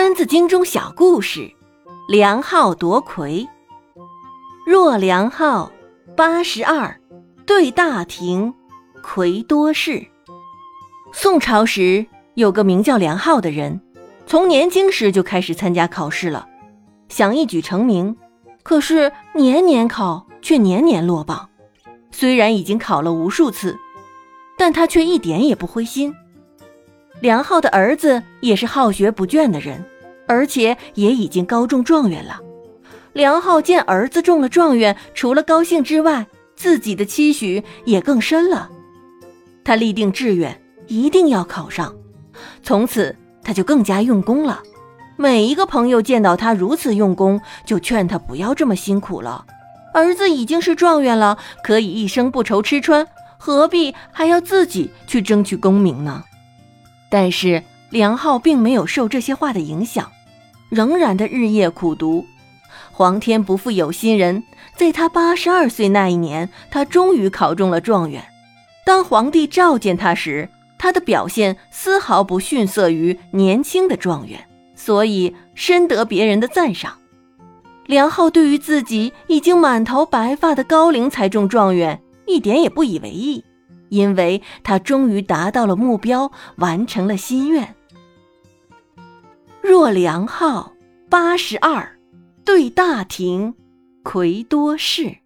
三字经中小故事：梁浩夺魁。若梁浩八十二，对大廷，魁多士。宋朝时有个名叫梁浩的人，从年轻时就开始参加考试了，想一举成名。可是年年考，却年年落榜。虽然已经考了无数次，但他却一点也不灰心。梁浩的儿子也是好学不倦的人。而且也已经高中状元了。梁浩见儿子中了状元，除了高兴之外，自己的期许也更深了。他立定志愿，一定要考上。从此，他就更加用功了。每一个朋友见到他如此用功，就劝他不要这么辛苦了。儿子已经是状元了，可以一生不愁吃穿，何必还要自己去争取功名呢？但是梁浩并没有受这些话的影响。仍然的日夜苦读，皇天不负有心人，在他八十二岁那一年，他终于考中了状元。当皇帝召见他时，他的表现丝毫不逊色于年轻的状元，所以深得别人的赞赏。梁浩对于自己已经满头白发的高龄才中状元，一点也不以为意，因为他终于达到了目标，完成了心愿。若梁浩八十二，对大庭，魁多士。